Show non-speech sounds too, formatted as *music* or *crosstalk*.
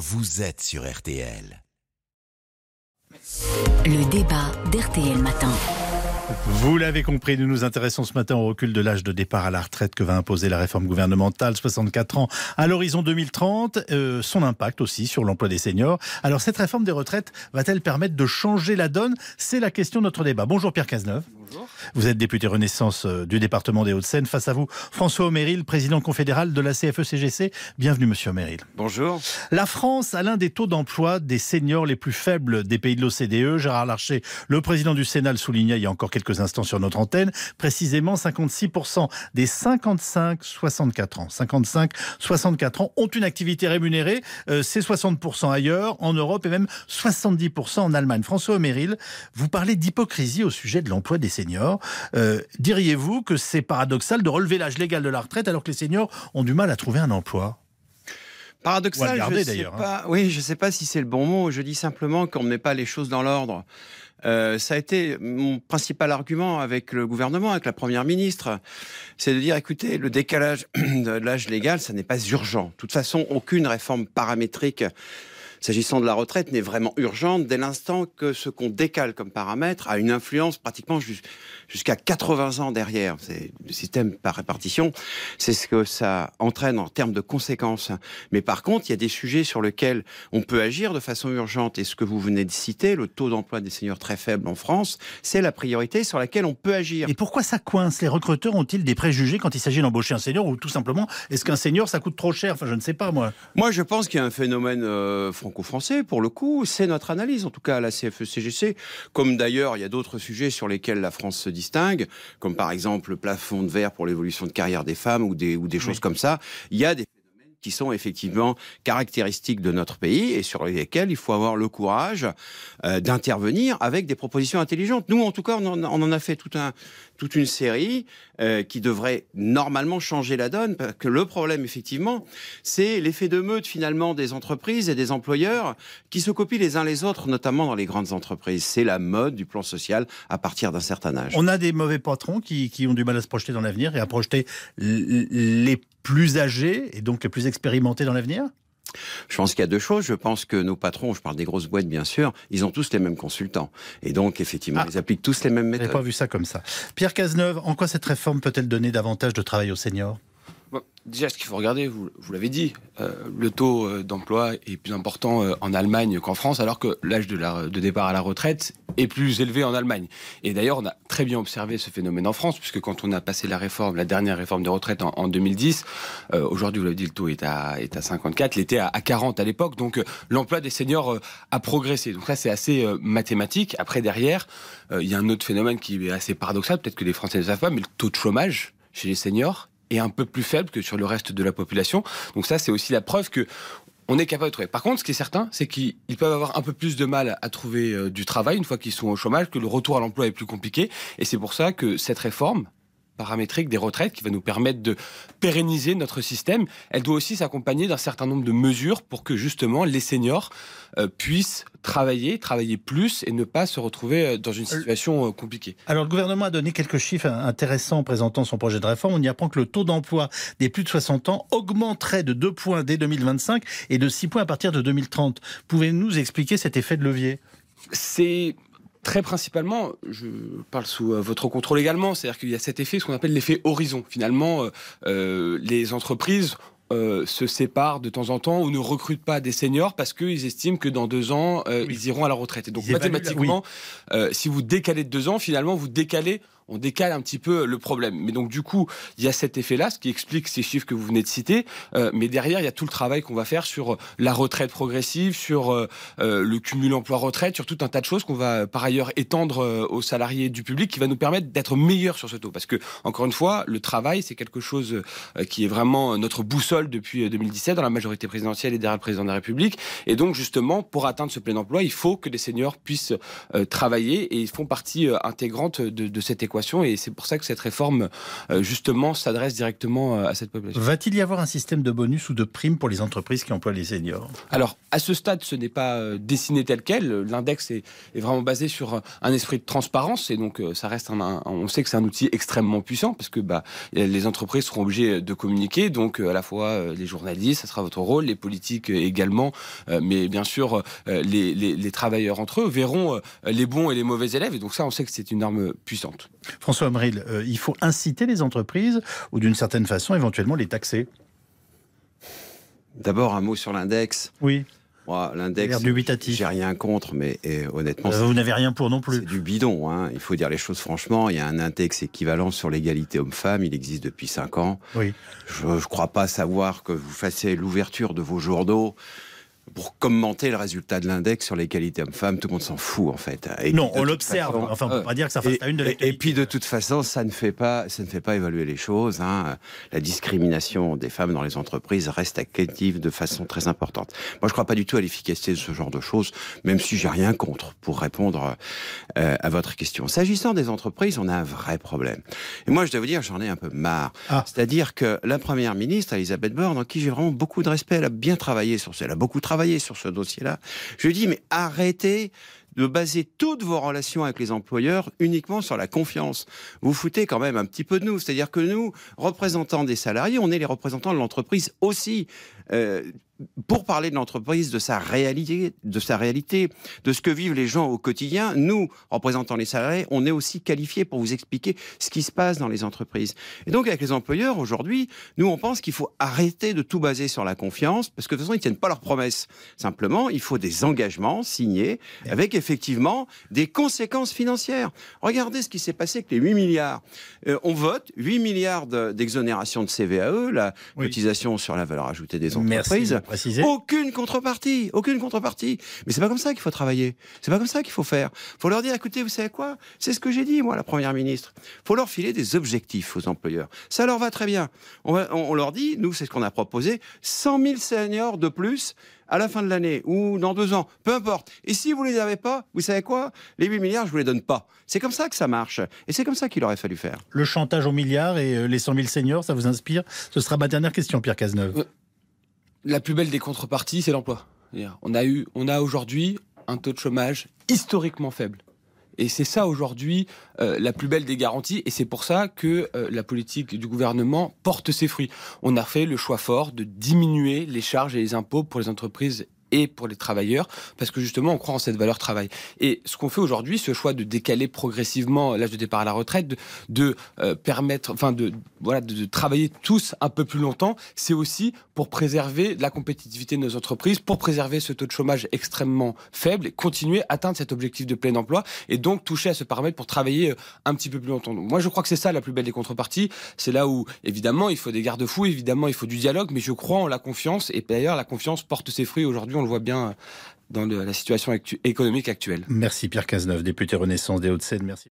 vous êtes sur RTL. Le débat d'RTL Matin. Vous l'avez compris, nous nous intéressons ce matin au recul de l'âge de départ à la retraite que va imposer la réforme gouvernementale, 64 ans à l'horizon 2030, euh, son impact aussi sur l'emploi des seniors. Alors cette réforme des retraites va-t-elle permettre de changer la donne? C'est la question de notre débat. Bonjour Pierre Cazeneuve. Bonjour. Vous êtes député Renaissance euh, du département des Hauts-de-Seine. Face à vous, François Oméril, président confédéral de la CFE-CGC. Bienvenue Monsieur Oméril. Bonjour. La France a l'un des taux d'emploi des seniors les plus faibles des pays de l'OCDE. Gérard Larcher, le président du Sénat, le soulignait il y a encore quelques instants sur notre antenne. Précisément, 56% des 55-64 ans, 55-64 ans ont une activité rémunérée. Euh, c'est 60% ailleurs, en Europe et même 70% en Allemagne. François Méril, vous parlez d'hypocrisie au sujet de l'emploi des seniors. Euh, diriez-vous que c'est paradoxal de relever l'âge légal de la retraite alors que les seniors ont du mal à trouver un emploi? Paradoxal, je sais hein. Oui, je ne sais pas si c'est le bon mot. Je dis simplement qu'on ne met pas les choses dans l'ordre. Euh, ça a été mon principal argument avec le gouvernement, avec la première ministre, c'est de dire écoutez, le décalage *clears throat* de l'âge légal, ça n'est pas urgent. De toute façon, aucune réforme paramétrique s'agissant de la retraite n'est vraiment urgente dès l'instant que ce qu'on décale comme paramètre a une influence pratiquement jusqu'à 80 ans derrière. C'est le système par répartition, c'est ce que ça entraîne en termes de conséquences. Mais par contre, il y a des sujets sur lesquels on peut agir de façon urgente. Et ce que vous venez de citer, le taux d'emploi des seniors très faible en France, c'est la priorité sur laquelle on peut agir. Et pourquoi ça coince? Les recruteurs ont-ils des préjugés quand il s'agit d'embaucher un senior ou tout simplement est-ce qu'un senior ça coûte trop cher? Enfin, je ne sais pas moi. Moi, je pense qu'il y a un phénomène euh, franco-français pour le coup. C'est notre analyse, en tout cas à la CFE-CGC, comme d'ailleurs il y a d'autres sujets sur lesquels la France se distingue, comme par exemple le plafond de verre pour l'évolution de carrière des femmes ou des, ou des choses comme ça. Il y a des qui sont effectivement caractéristiques de notre pays et sur lesquels il faut avoir le courage euh, d'intervenir avec des propositions intelligentes. Nous, en tout cas, on en, a fait toute une série euh, qui devrait normalement changer la donne, parce que le problème, effectivement, c'est l'effet de meute finalement des entreprises et des employeurs qui se copient les uns les autres, notamment dans les grandes entreprises. C'est la mode du plan social à partir d'un certain âge. On a des mauvais patrons qui ont du mal à se projeter dans l'avenir et à projeter les plus âgés et donc les plus expérimentés dans l'avenir? Je pense qu'il y a deux choses. Je pense que nos patrons, je parle des grosses boîtes bien sûr, ils ont tous les mêmes consultants. Et donc, effectivement, ah. ils appliquent tous les mêmes méthodes. Je pas vu ça comme ça. Pierre Cazeneuve, en quoi cette réforme peut-elle donner davantage de travail aux seniors? Déjà, ce qu'il faut regarder, vous, l'avez dit, euh, le taux euh, d'emploi est plus important euh, en Allemagne qu'en France, alors que l'âge de, de, départ à la retraite est plus élevé en Allemagne. Et d'ailleurs, on a très bien observé ce phénomène en France, puisque quand on a passé la réforme, la dernière réforme de retraite en, 2010, aujourd'hui, vous l'avez dit, le taux est à, est à 54, il était à, 40 à l'époque, donc l'emploi des seniors a progressé. Donc ça, c'est assez mathématique. Après, derrière, il y a un autre phénomène qui est assez paradoxal, peut-être que les Français ne savent pas, mais le taux de chômage chez les seniors est un peu plus faible que sur le reste de la population. Donc ça, c'est aussi la preuve que on est capable de trouver. Par contre, ce qui est certain, c'est qu'ils peuvent avoir un peu plus de mal à trouver euh, du travail une fois qu'ils sont au chômage, que le retour à l'emploi est plus compliqué. Et c'est pour ça que cette réforme, paramétrique des retraites qui va nous permettre de pérenniser notre système, elle doit aussi s'accompagner d'un certain nombre de mesures pour que justement les seniors euh, puissent travailler, travailler plus et ne pas se retrouver euh, dans une situation euh, compliquée. Alors le gouvernement a donné quelques chiffres intéressants en présentant son projet de réforme. On y apprend que le taux d'emploi des plus de 60 ans augmenterait de 2 points dès 2025 et de 6 points à partir de 2030. Pouvez-vous nous expliquer cet effet de levier? C'est Très principalement, je parle sous euh, votre contrôle également, c'est-à-dire qu'il y a cet effet, ce qu'on appelle l'effet horizon. Finalement, euh, euh, les entreprises se séparent de temps en temps ou ne recrutent pas des seniors parce qu'ils estiment que dans deux ans, ils iront à la retraite. Et donc mathématiquement, si vous décalez de deux ans, finalement, vous décalez on décale un petit peu le problème. Mais donc du coup, il y a cet effet-là, ce qui explique ces chiffres que vous venez de citer. Euh, mais derrière, il y a tout le travail qu'on va faire sur la retraite progressive, sur euh, euh, le cumul emploi-retraite, sur tout un tas de choses qu'on va par ailleurs étendre aux salariés du public, qui va nous permettre d'être meilleurs sur ce taux. Parce que encore une fois, le travail, c'est quelque chose qui est vraiment notre boussole depuis 2017 dans la majorité présidentielle et derrière le président de la République. Et donc justement, pour atteindre ce plein emploi, il faut que les seniors puissent travailler et ils font partie intégrante de cette équation et c'est pour ça que cette réforme, euh, justement, s'adresse directement euh, à cette population. Va-t-il y avoir un système de bonus ou de primes pour les entreprises qui emploient les seniors? Alors, à ce stade, ce n'est pas euh, dessiné tel quel. L'index est, vraiment basé sur un esprit de transparence et donc ça reste un, on sait que c'est un outil extrêmement puissant parce que bah, les entreprises seront obligées de communiquer, donc à la fois les journalistes, ça sera votre rôle, les politiques également, mais bien sûr les, les travailleurs entre eux verront les bons et les mauvais élèves et donc ça, on sait que c'est une arme puissante. François Amril, euh, il faut inciter les entreprises ou d'une certaine façon éventuellement les taxer D'abord un mot sur l'index. Oui. L'index, j'ai rien contre, mais honnêtement, euh, vous n'avez rien pour non plus. C'est du bidon. Hein. Il faut dire les choses franchement. Il y a un index équivalent sur l'égalité homme-femme. Il existe depuis 5 ans. Oui. Je ne crois pas savoir que vous fassiez l'ouverture de vos journaux pour commenter le résultat de l'index sur les qualités hommes-femmes, tout le monde s'en fout en fait. non, on l'observe. Enfin, on peut pas dire que ça fasse et, une de la Et puis de toute façon, ça ne fait pas, ça ne fait pas évaluer les choses. Hein. La discrimination des femmes dans les entreprises reste active de façon très importante. Moi, je crois pas du tout à l'efficacité de ce genre de choses, même si j'ai rien contre pour répondre euh, à votre question. S'agissant des entreprises, on a un vrai problème. Et moi, je dois vous dire, j'en ai un peu marre. Ah. C'est-à-dire que la première ministre, Elisabeth Borne, en qui j'ai vraiment beaucoup de respect, elle a bien travaillé sur ça, elle a beaucoup travaillé sur ce dossier-là. Je lui dis, mais arrêtez de baser toutes vos relations avec les employeurs uniquement sur la confiance. Vous foutez quand même un petit peu de nous. C'est-à-dire que nous, représentants des salariés, on est les représentants de l'entreprise aussi. Euh, pour parler de l'entreprise, de sa réalité, de sa réalité, de ce que vivent les gens au quotidien, nous, représentants les salariés, on est aussi qualifiés pour vous expliquer ce qui se passe dans les entreprises. Et donc, avec les employeurs, aujourd'hui, nous, on pense qu'il faut arrêter de tout baser sur la confiance, parce que de toute façon, ils tiennent pas leurs promesses. Simplement, il faut des engagements signés avec effectivement des conséquences financières. Regardez ce qui s'est passé avec les 8 milliards. Euh, on vote 8 milliards d'exonération de, CVAE, la cotisation sur la valeur ajoutée des entreprises. Aucune contrepartie, aucune contrepartie. Mais c'est pas comme ça qu'il faut travailler. C'est pas comme ça qu'il faut faire. Faut leur dire, écoutez, vous savez quoi? C'est ce que j'ai dit, moi, la première ministre. Faut leur filer des objectifs aux employeurs. Ça leur va très bien. On, on leur dit, nous, c'est ce qu'on a proposé, 100 000 seniors de plus à la fin de l'année ou dans deux ans, peu importe. Et si vous les avez pas, vous savez quoi? Les 8 milliards, je vous les donne pas. C'est comme ça que ça marche. Et c'est comme ça qu'il aurait fallu faire. Le chantage aux milliards et euh, les 100 000 seniors, ça vous inspire? Ce sera ma dernière question, Pierre Cazeneuve. La plus belle des contreparties, c'est l'emploi. On a eu, on a aujourd'hui un taux de chômage historiquement faible. Et c'est ça aujourd'hui euh, la plus belle des garanties. Et c'est pour ça que euh, la politique du gouvernement porte ses fruits. On a fait le choix fort de diminuer les charges et les impôts pour les entreprises et pour les travailleurs, parce que justement, on croit en cette valeur travail. Et ce qu'on fait aujourd'hui, ce choix de décaler progressivement l'âge de départ à la retraite, de, de euh, permettre, enfin, de, voilà, de, travailler tous un peu plus longtemps, c'est aussi pour préserver la compétitivité de nos entreprises, pour préserver ce taux de chômage extrêmement faible, et continuer à atteindre cet objectif de plein emploi, et donc toucher à ce paramètre pour travailler euh, un petit peu plus longtemps. Donc, moi, je crois que c'est ça la plus belle des contreparties. C'est là où, évidemment, il faut des garde-fous, évidemment, il faut du dialogue, mais je crois en la confiance, et d'ailleurs, la confiance porte ses fruits aujourd'hui on le voit bien dans la situation économique actuelle. Merci Pierre Cazeneuve, député Renaissance des Hauts-de-Seine. Merci.